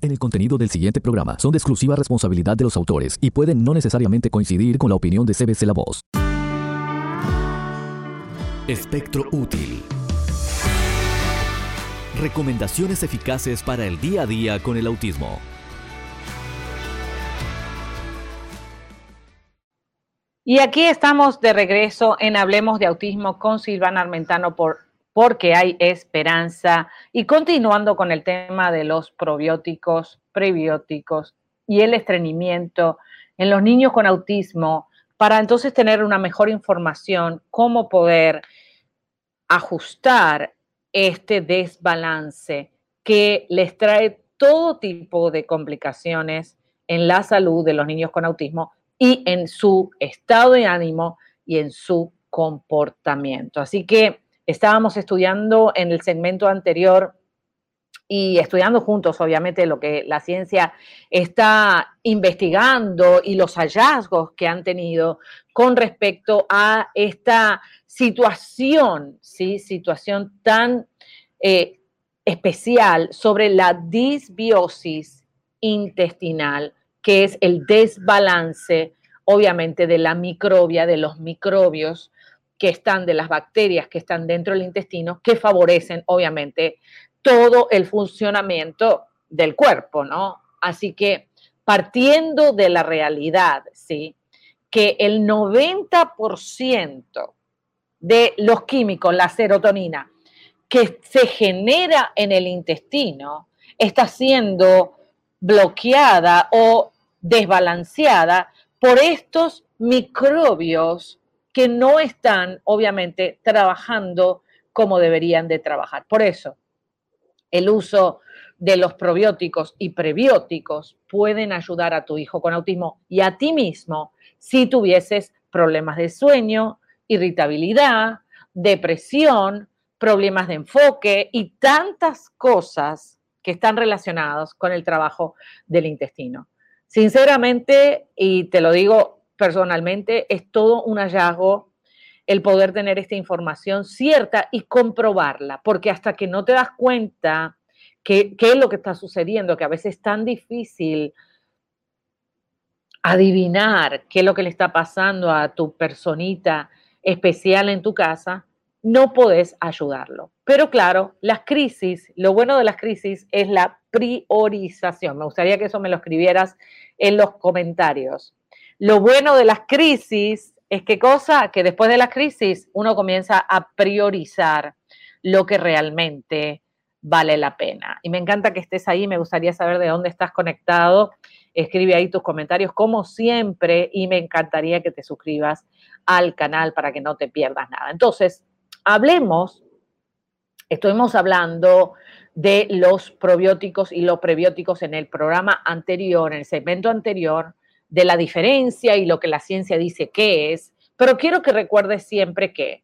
En el contenido del siguiente programa son de exclusiva responsabilidad de los autores y pueden no necesariamente coincidir con la opinión de CBC La Voz. Espectro útil. Recomendaciones eficaces para el día a día con el autismo. Y aquí estamos de regreso en Hablemos de Autismo con Silvana Armentano por porque hay esperanza. Y continuando con el tema de los probióticos, prebióticos y el estreñimiento en los niños con autismo, para entonces tener una mejor información, cómo poder ajustar este desbalance que les trae todo tipo de complicaciones en la salud de los niños con autismo y en su estado de ánimo y en su comportamiento. Así que Estábamos estudiando en el segmento anterior y estudiando juntos, obviamente, lo que la ciencia está investigando y los hallazgos que han tenido con respecto a esta situación, ¿sí? Situación tan eh, especial sobre la disbiosis intestinal, que es el desbalance, obviamente, de la microbia, de los microbios que están de las bacterias que están dentro del intestino, que favorecen obviamente todo el funcionamiento del cuerpo, ¿no? Así que partiendo de la realidad, ¿sí? Que el 90% de los químicos, la serotonina, que se genera en el intestino, está siendo bloqueada o desbalanceada por estos microbios que no están, obviamente, trabajando como deberían de trabajar. Por eso, el uso de los probióticos y prebióticos pueden ayudar a tu hijo con autismo y a ti mismo si tuvieses problemas de sueño, irritabilidad, depresión, problemas de enfoque y tantas cosas que están relacionadas con el trabajo del intestino. Sinceramente, y te lo digo personalmente es todo un hallazgo el poder tener esta información cierta y comprobarla, porque hasta que no te das cuenta qué es lo que está sucediendo, que a veces es tan difícil adivinar qué es lo que le está pasando a tu personita especial en tu casa, no podés ayudarlo. Pero claro, las crisis, lo bueno de las crisis es la priorización. Me gustaría que eso me lo escribieras en los comentarios. Lo bueno de las crisis es que cosa que después de la crisis uno comienza a priorizar lo que realmente vale la pena. Y me encanta que estés ahí, me gustaría saber de dónde estás conectado. Escribe ahí tus comentarios como siempre y me encantaría que te suscribas al canal para que no te pierdas nada. Entonces, hablemos, estuvimos hablando de los probióticos y los prebióticos en el programa anterior, en el segmento anterior, de la diferencia y lo que la ciencia dice que es, pero quiero que recuerdes siempre que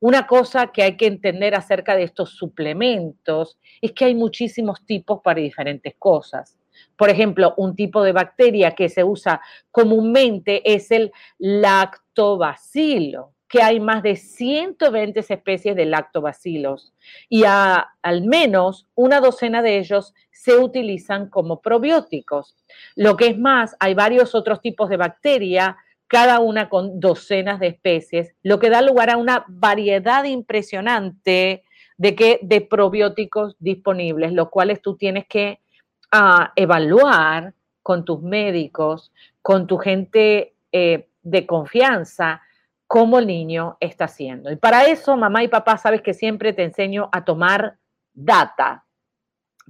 una cosa que hay que entender acerca de estos suplementos es que hay muchísimos tipos para diferentes cosas. Por ejemplo, un tipo de bacteria que se usa comúnmente es el lactobacilo que hay más de 120 especies de lactobacilos y al menos una docena de ellos se utilizan como probióticos. Lo que es más, hay varios otros tipos de bacteria, cada una con docenas de especies, lo que da lugar a una variedad impresionante de, que, de probióticos disponibles, los cuales tú tienes que ah, evaluar con tus médicos, con tu gente eh, de confianza, cómo el niño está haciendo. Y para eso, mamá y papá, sabes que siempre te enseño a tomar data.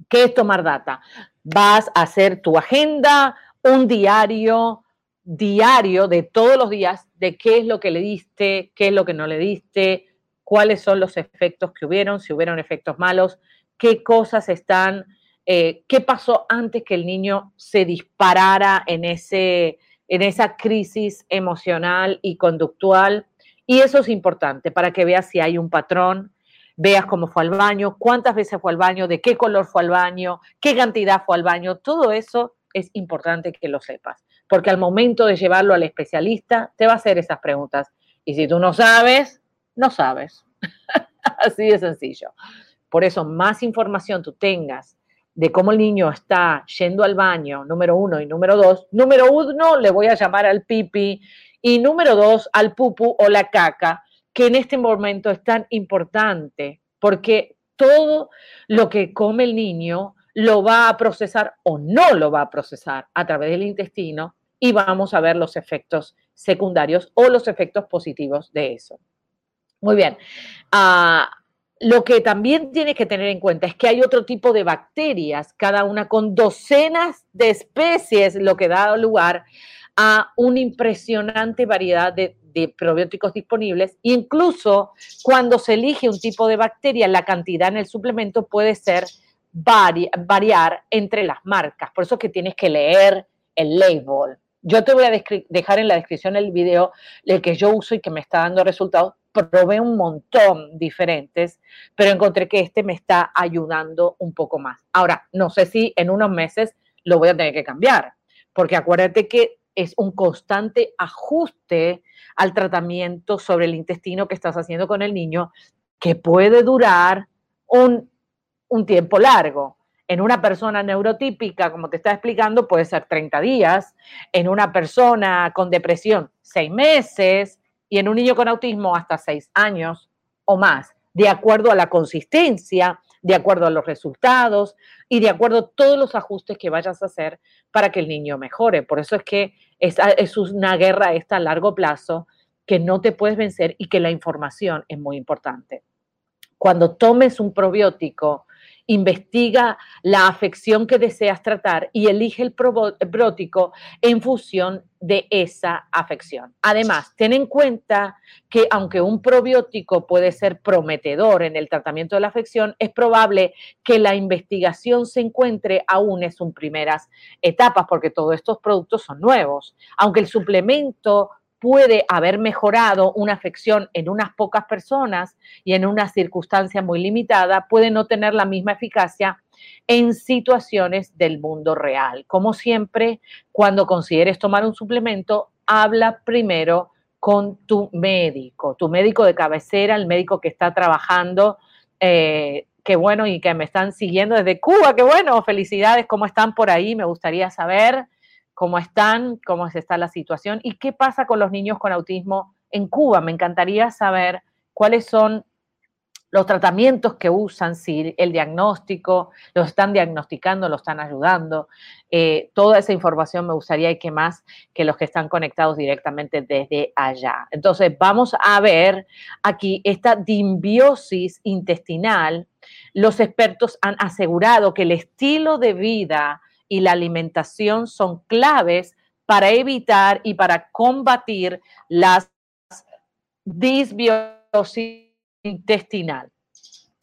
¿Qué es tomar data? Vas a hacer tu agenda, un diario, diario de todos los días de qué es lo que le diste, qué es lo que no le diste, cuáles son los efectos que hubieron, si hubieron efectos malos, qué cosas están, eh, qué pasó antes que el niño se disparara en ese, en esa crisis emocional y conductual. Y eso es importante para que veas si hay un patrón, veas cómo fue al baño, cuántas veces fue al baño, de qué color fue al baño, qué cantidad fue al baño. Todo eso es importante que lo sepas, porque al momento de llevarlo al especialista te va a hacer esas preguntas. Y si tú no sabes, no sabes. Así de sencillo. Por eso, más información tú tengas de cómo el niño está yendo al baño, número uno y número dos, número uno le voy a llamar al pipi y número dos al pupu o la caca, que en este momento es tan importante porque todo lo que come el niño lo va a procesar o no lo va a procesar a través del intestino y vamos a ver los efectos secundarios o los efectos positivos de eso. Muy bien. Ah, lo que también tienes que tener en cuenta es que hay otro tipo de bacterias, cada una con docenas de especies, lo que da lugar a una impresionante variedad de, probióticos disponibles. Incluso cuando se elige un tipo de bacteria, la cantidad en el suplemento puede ser variar entre las marcas. Por eso es que tienes que leer el label. Yo te voy a dejar en la descripción el video el que yo uso y que me está dando resultados. Probé un montón diferentes, pero encontré que este me está ayudando un poco más. Ahora, no sé si en unos meses lo voy a tener que cambiar, porque acuérdate que es un constante ajuste al tratamiento sobre el intestino que estás haciendo con el niño, que puede durar un, un tiempo largo. En una persona neurotípica, como te estaba explicando, puede ser 30 días. En una persona con depresión, 6 meses. Y en un niño con autismo, hasta 6 años o más, de acuerdo a la consistencia, de acuerdo a los resultados y de acuerdo a todos los ajustes que vayas a hacer para que el niño mejore. Por eso es que es, es una guerra esta a largo plazo que no te puedes vencer y que la información es muy importante. Cuando tomes un probiótico, investiga la afección que deseas tratar y elige el probiótico en función de esa afección. Además, ten en cuenta que aunque un probiótico puede ser prometedor en el tratamiento de la afección, es probable que la investigación se encuentre aún en sus primeras etapas, porque todos estos productos son nuevos. Aunque el suplemento puede haber mejorado una afección en unas pocas personas y en una circunstancia muy limitada, puede no tener la misma eficacia en situaciones del mundo real. Como siempre, cuando consideres tomar un suplemento, habla primero con tu médico, tu médico de cabecera, el médico que está trabajando. Eh, qué bueno y que me están siguiendo desde Cuba, qué bueno, felicidades, ¿cómo están por ahí? Me gustaría saber cómo están, cómo está la situación y qué pasa con los niños con autismo en Cuba. Me encantaría saber cuáles son los tratamientos que usan, si el diagnóstico, los están diagnosticando, los están ayudando. Eh, toda esa información me gustaría que más que los que están conectados directamente desde allá. Entonces, vamos a ver aquí esta dimbiosis intestinal. Los expertos han asegurado que el estilo de vida y la alimentación son claves para evitar y para combatir las disbiosis intestinal.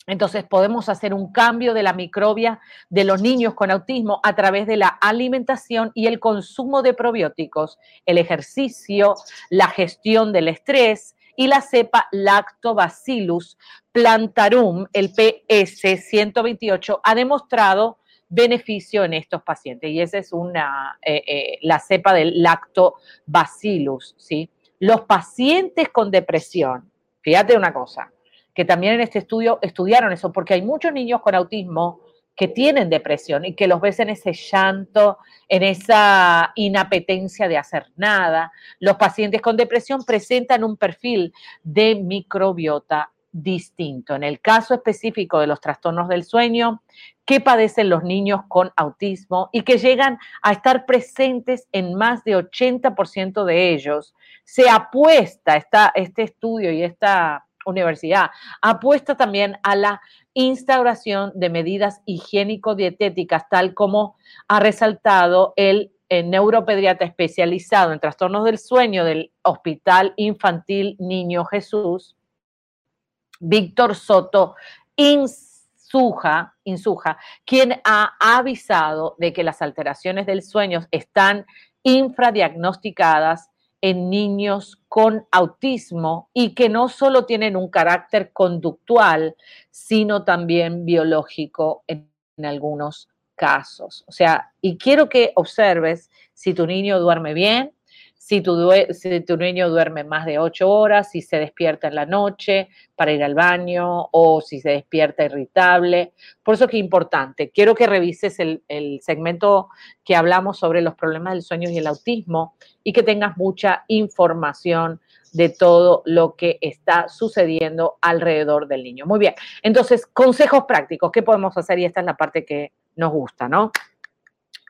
Entonces podemos hacer un cambio de la microbia de los niños con autismo a través de la alimentación y el consumo de probióticos, el ejercicio, la gestión del estrés y la cepa Lactobacillus plantarum, el PS 128, ha demostrado beneficio en estos pacientes. Y esa es una, eh, eh, la cepa del lactobacillus, ¿sí? Los pacientes con depresión, fíjate una cosa, que también en este estudio estudiaron eso, porque hay muchos niños con autismo que tienen depresión y que los ves en ese llanto, en esa inapetencia de hacer nada. Los pacientes con depresión presentan un perfil de microbiota distinto. En el caso específico de los trastornos del sueño, ¿qué padecen los niños con autismo y que llegan a estar presentes en más de 80% de ellos, se apuesta, esta, este estudio y esta universidad apuesta también a la instauración de medidas higiénico-dietéticas, tal como ha resaltado el, el neuropediatra especializado en trastornos del sueño del Hospital Infantil Niño Jesús, Víctor Soto Insuja, Insuja, quien ha avisado de que las alteraciones del sueño están infradiagnosticadas en niños con autismo y que no solo tienen un carácter conductual, sino también biológico en, en algunos casos. O sea, y quiero que observes si tu niño duerme bien, si tu, si tu niño duerme más de ocho horas, si se despierta en la noche para ir al baño o si se despierta irritable. Por eso que es importante. Quiero que revises el, el segmento que hablamos sobre los problemas del sueño y el autismo y que tengas mucha información de todo lo que está sucediendo alrededor del niño. Muy bien, entonces, consejos prácticos, ¿qué podemos hacer? Y esta es la parte que nos gusta, ¿no?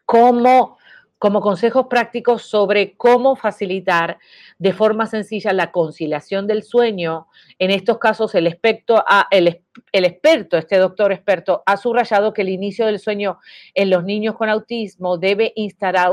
¿Cómo, como consejos prácticos sobre cómo facilitar de forma sencilla la conciliación del sueño. En estos casos, el, experto, este doctor experto, ha subrayado que el inicio del sueño en los niños con autismo debe instalar,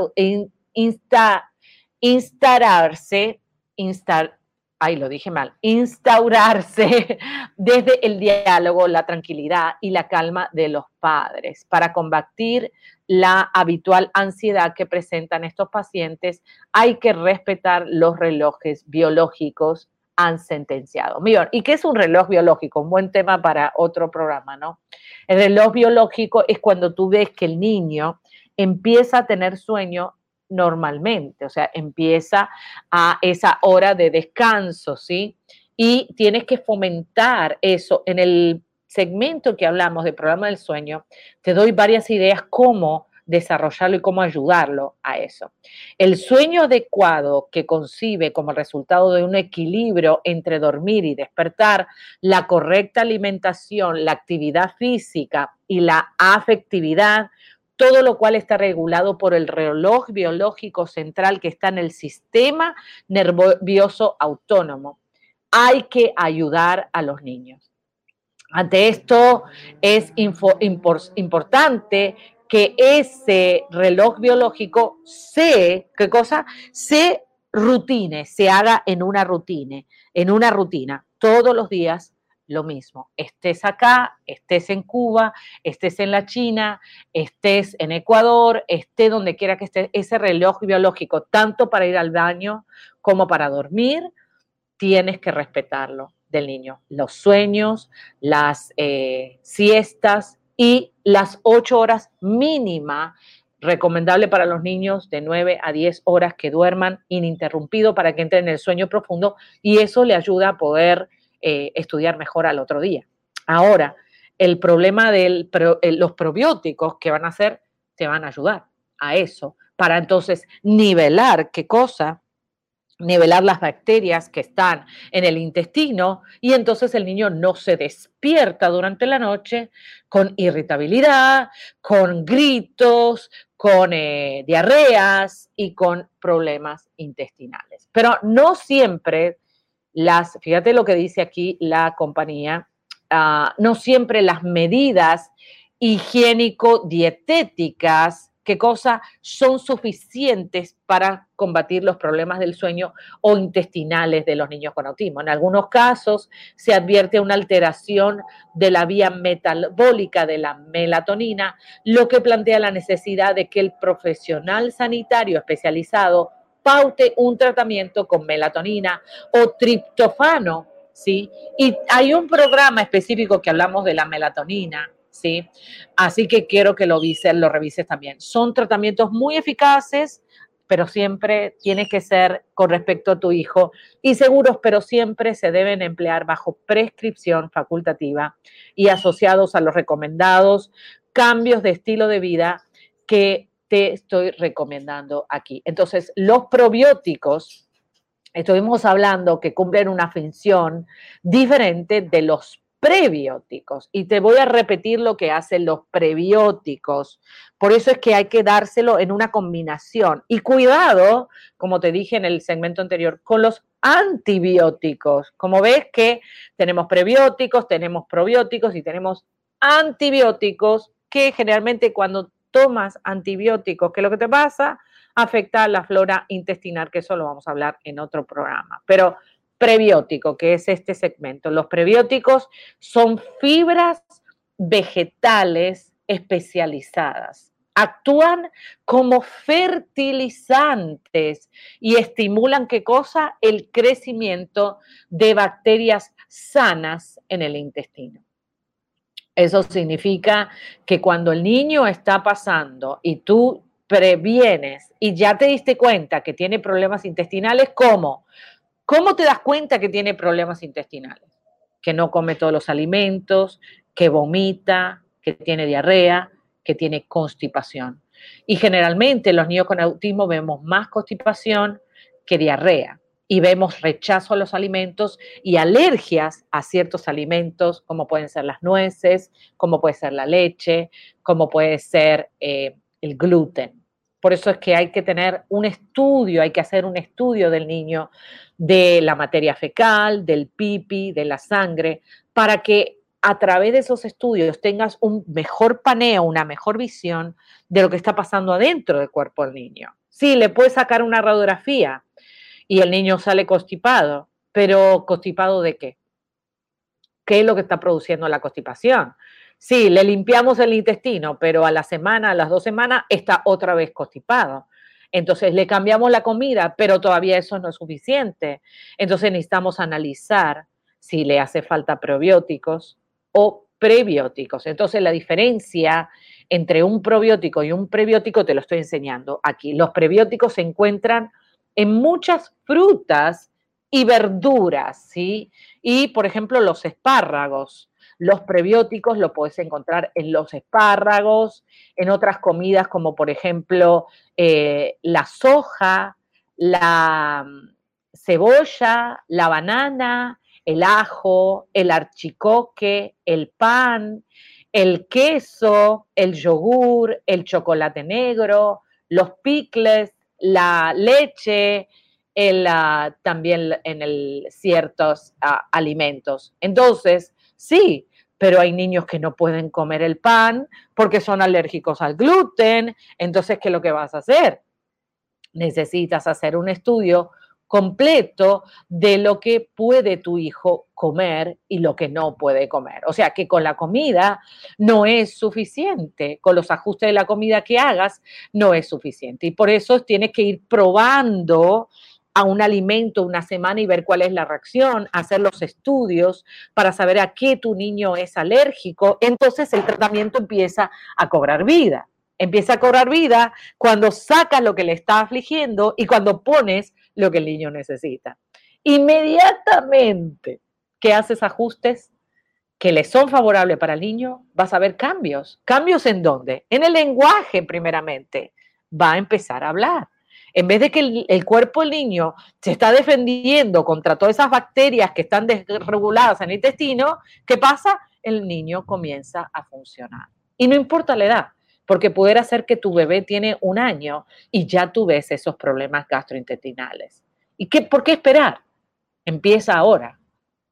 insta, instalarse, instar, ay, lo dije mal, instaurarse desde el diálogo, la tranquilidad y la calma de los padres para combatir la habitual ansiedad que presentan estos pacientes. Hay que respetar los relojes biológicos han sentenciado. ¿y qué es un reloj biológico? Un buen tema para otro programa, ¿no? El reloj biológico es cuando tú ves que el niño empieza a tener sueño normalmente, o sea, empieza a esa hora de descanso, ¿sí? Y tienes que fomentar eso. En el segmento que hablamos del programa del sueño, te doy varias ideas cómo desarrollarlo y cómo ayudarlo a eso. El sueño adecuado que concibe como resultado de un equilibrio entre dormir y despertar, la correcta alimentación, la actividad física y la afectividad todo lo cual está regulado por el reloj biológico central que está en el sistema nervioso autónomo. Hay que ayudar a los niños. Ante esto es importante que ese reloj biológico se, ¿qué cosa? Se rutine, se haga en una rutina, en una rutina, todos los días lo mismo. Estés acá, estés en Cuba, estés en la China, estés en Ecuador, esté donde quiera que esté, ese reloj biológico, tanto para ir al baño como para dormir, tienes que respetarlo del niño. Los sueños, las eh, siestas y las ocho horas mínima recomendable para los niños de 9 a 10 horas que duerman ininterrumpido para que entren en el sueño profundo y eso le ayuda a poder eh, estudiar mejor al otro día. Ahora, el problema de eh, los probióticos que van a hacer, te van a ayudar a eso, para entonces nivelar qué cosa, nivelar las bacterias que están en el intestino y entonces el niño no se despierta durante la noche con irritabilidad, con gritos, con eh, diarreas y con problemas intestinales. Pero no siempre las, fíjate lo que dice aquí la compañía, ah, no siempre las medidas higiénico-dietéticas, qué cosa, son suficientes para combatir los problemas del sueño o intestinales de los niños con autismo. En algunos casos se advierte una alteración de la vía metabólica de la melatonina, lo que plantea la necesidad de que el profesional sanitario especializado paute un tratamiento con melatonina o triptofano, ¿sí? Y hay un programa específico que hablamos de la melatonina, ¿sí? Así que quiero que lo, lo revises también. Son tratamientos muy eficaces, pero siempre tiene que ser con respecto a tu hijo y seguros, pero siempre se deben emplear bajo prescripción facultativa y asociados a los recomendados cambios de estilo de vida que te estoy recomendando aquí. Entonces, los probióticos, estuvimos hablando que cumplen una función diferente de los prebióticos. Y te voy a repetir lo que hacen los prebióticos. Por eso es que hay que dárselo en una combinación. Y cuidado, como te dije en el segmento anterior, con los antibióticos. Como ves que tenemos prebióticos, tenemos probióticos y tenemos antibióticos que generalmente cuando tomas antibióticos, que lo que te pasa afecta a la flora intestinal, que eso lo vamos a hablar en otro programa. Pero prebiótico, que es este segmento. Los prebióticos son fibras vegetales especializadas. Actúan como fertilizantes y estimulan qué cosa? El crecimiento de bacterias sanas en el intestino. Eso significa que cuando el niño está pasando y tú previenes y ya te diste cuenta que tiene problemas intestinales, ¿cómo? ¿Cómo te das cuenta que tiene problemas intestinales? Que no come todos los alimentos, que vomita, que tiene diarrea, que tiene constipación. Y generalmente los niños con autismo vemos más constipación que diarrea y vemos rechazo a los alimentos y alergias a ciertos alimentos, como pueden ser las nueces, como puede ser la leche, como puede ser eh, el gluten. Por eso es que hay que tener un estudio, hay que hacer un estudio del niño de la materia fecal, del pipi, de la sangre, para que a través de esos estudios tengas un mejor paneo, una mejor visión de lo que está pasando adentro del cuerpo del niño. Sí, le puedes sacar una radiografía y el niño sale constipado, pero constipado de qué? ¿Qué es lo que está produciendo la constipación? Sí, le limpiamos el intestino, pero a la semana, a las dos semanas, está otra vez constipado. Entonces le cambiamos la comida, pero todavía eso no es suficiente. Entonces necesitamos analizar si le hace falta probióticos o prebióticos. Entonces la diferencia entre un probiótico y un prebiótico te lo estoy enseñando aquí. Los prebióticos se encuentran en muchas frutas y verduras, ¿sí? Y, por ejemplo, los espárragos. Los prebióticos lo puedes encontrar en los espárragos, en otras comidas como por ejemplo eh, la soja, la mm, cebolla, la banana, el ajo, el archicoque, el pan, el queso, el yogur, el chocolate negro, los picles, la leche, también en el, ciertos ah, alimentos. Entonces, sí, pero hay niños que no pueden comer el pan porque son alérgicos al gluten. Entonces, ¿qué es lo que vas a hacer? Necesitas hacer un estudio completo de lo que puede tu hijo comer y lo que no puede comer. O sea que con la comida no es suficiente, con los ajustes de la comida que hagas no es suficiente. Y por eso tienes que ir probando a un alimento una semana y ver cuál es la reacción, hacer los estudios para saber a qué tu niño es alérgico. Entonces el tratamiento empieza a cobrar vida. Empieza a cobrar vida cuando sacas lo que le está afligiendo y cuando pones lo que el niño necesita. Inmediatamente que haces ajustes que le son favorables para el niño, vas a ver cambios. ¿Cambios en dónde? En el lenguaje, primeramente. Va a empezar a hablar. En vez de que el, cuerpo del niño se está defendiendo contra todas esas bacterias que están desreguladas en el intestino, ¿qué pasa? El niño comienza a funcionar. Y no importa la edad porque poder hacer que tu bebé tiene un año y ya tú ves esos problemas gastrointestinales. ¿Y qué, por qué esperar? Empieza ahora.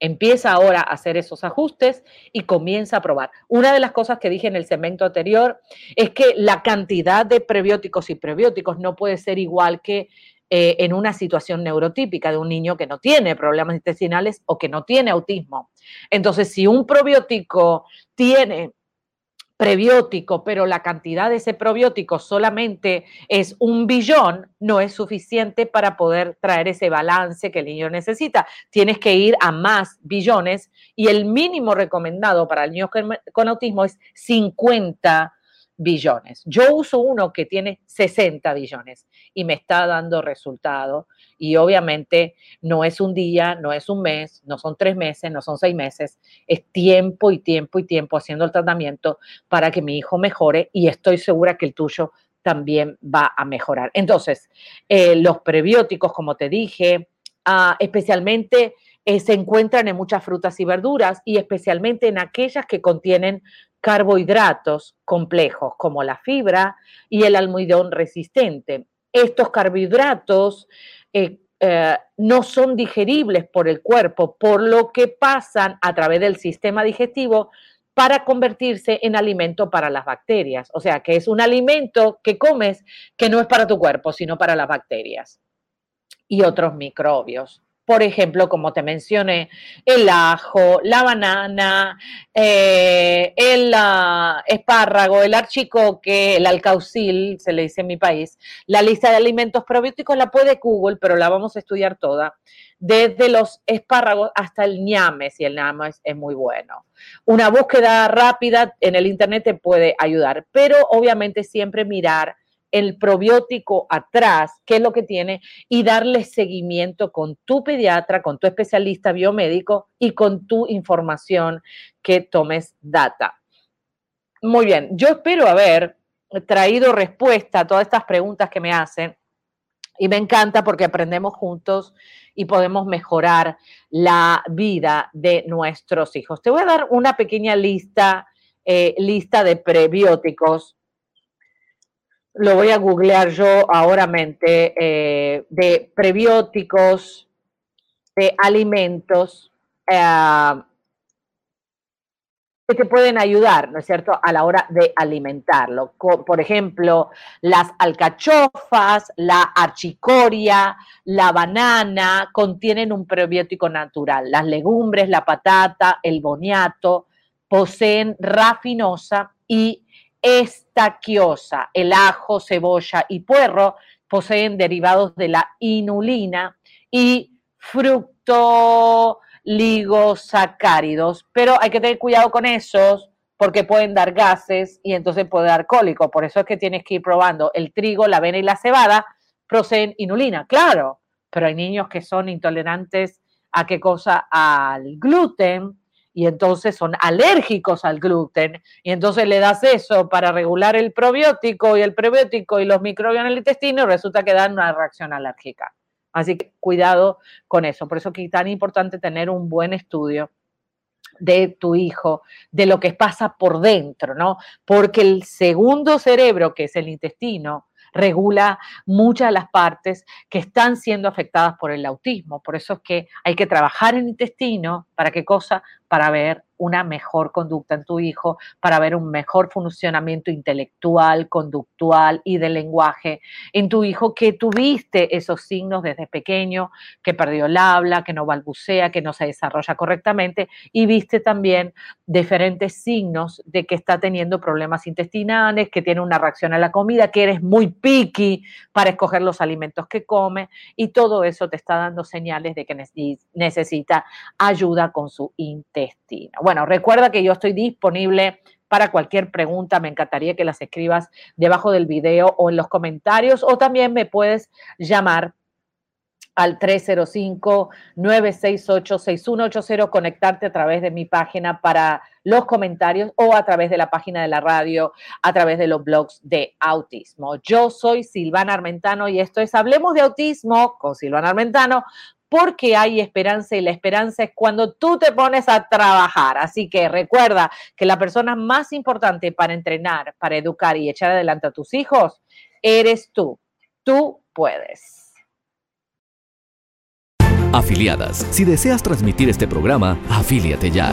Empieza ahora a hacer esos ajustes y comienza a probar. Una de las cosas que dije en el segmento anterior es que la cantidad de prebióticos y prebióticos no puede ser igual que eh, en una situación neurotípica de un niño que no tiene problemas intestinales o que no tiene autismo. Entonces, si un probiótico tiene prebiótico, pero la cantidad de ese probiótico solamente es un billón, no es suficiente para poder traer ese balance que el niño necesita. Tienes que ir a más billones y el mínimo recomendado para el niño con autismo es 50 billones. Yo uso uno que tiene 60 billones y me está dando resultado. Y obviamente no es un día, no es un mes, no son tres meses, no son seis meses, es tiempo y tiempo y tiempo haciendo el tratamiento para que mi hijo mejore y estoy segura que el tuyo también va a mejorar. Entonces, eh, los prebióticos, como te dije, ah, especialmente eh, se encuentran en muchas frutas y verduras y especialmente en aquellas que contienen carbohidratos complejos como la fibra y el almidón resistente. Estos carbohidratos eh, eh, no son digeribles por el cuerpo, por lo que pasan a través del sistema digestivo para convertirse en alimento para las bacterias. O sea, que es un alimento que comes que no es para tu cuerpo, sino para las bacterias y otros microbios por ejemplo, como te mencioné, el ajo, la banana, eh, el ah, espárrago, el archicoque, el alcaucil, se le dice en mi país. La lista de alimentos probióticos la puede Google, pero la vamos a estudiar toda, desde los espárragos hasta el ñame, si el ñame es muy bueno. Una búsqueda rápida en el Internet te puede ayudar, pero obviamente siempre mirar el probiótico atrás, qué es lo que tiene, y darle seguimiento con tu pediatra, con tu especialista biomédico y con tu información que tomes data. Muy bien, yo espero haber traído respuesta a todas estas preguntas que me hacen y me encanta porque aprendemos juntos y podemos mejorar la vida de nuestros hijos. Te voy a dar una pequeña lista, eh, lista de prebióticos. Lo voy a googlear yo ahora mente, eh, de prebióticos, de alimentos. Eh, que te pueden ayudar, ¿no es cierto?, a la hora de alimentarlo. Por ejemplo, las alcachofas, la archicoria, la banana contienen un probiótico natural. Las legumbres, la patata, el boniato poseen rafinosa y estaquiosa. El ajo, cebolla y puerro poseen derivados de la inulina y fructo ligosacáridos, pero hay que tener cuidado con esos porque pueden dar gases y entonces puede dar cólico. Por eso es que tienes que ir probando el trigo, la avena y la cebada, proceden inulina, claro, pero hay niños que son intolerantes a qué cosa, al gluten, y entonces son alérgicos al gluten, y entonces le das eso para regular el probiótico y el prebiótico y los microbios en el intestino, y resulta que dan una reacción alérgica. Así que cuidado con eso. Por eso es tan importante tener un buen estudio de tu hijo, de lo que pasa por dentro, ¿no? Porque el segundo cerebro, que es el intestino, regula muchas de las partes que están siendo afectadas por el autismo. Por eso es que hay que trabajar el intestino, ¿para qué cosa? Para ver una mejor conducta en tu hijo, para ver un mejor funcionamiento intelectual, conductual y de lenguaje en tu hijo, que tuviste esos signos desde pequeño, que perdió el habla, que no balbucea, que no se desarrolla correctamente, y viste también diferentes signos de que está teniendo problemas intestinales, que tiene una reacción a la comida, que eres muy picky para escoger los alimentos que come, y todo eso te está dando señales de que necesita ayuda con su intestino. Bueno, recuerda que yo estoy disponible para cualquier pregunta. Me encantaría que las escribas debajo del video o en los comentarios o también me puedes llamar al 305-968-6180, conectarte a través de mi página para los comentarios o a través de la página de la radio, a través de los blogs de autismo. Yo soy Silvana Armentano y esto es Hablemos de Autismo con Silvana Armentano porque hay esperanza y la esperanza es cuando tú te pones a trabajar. Así que recuerda que la persona más importante para entrenar, para educar y echar adelante a tus hijos, eres tú. Tú puedes. Afiliadas, si deseas transmitir este programa, afíliate ya.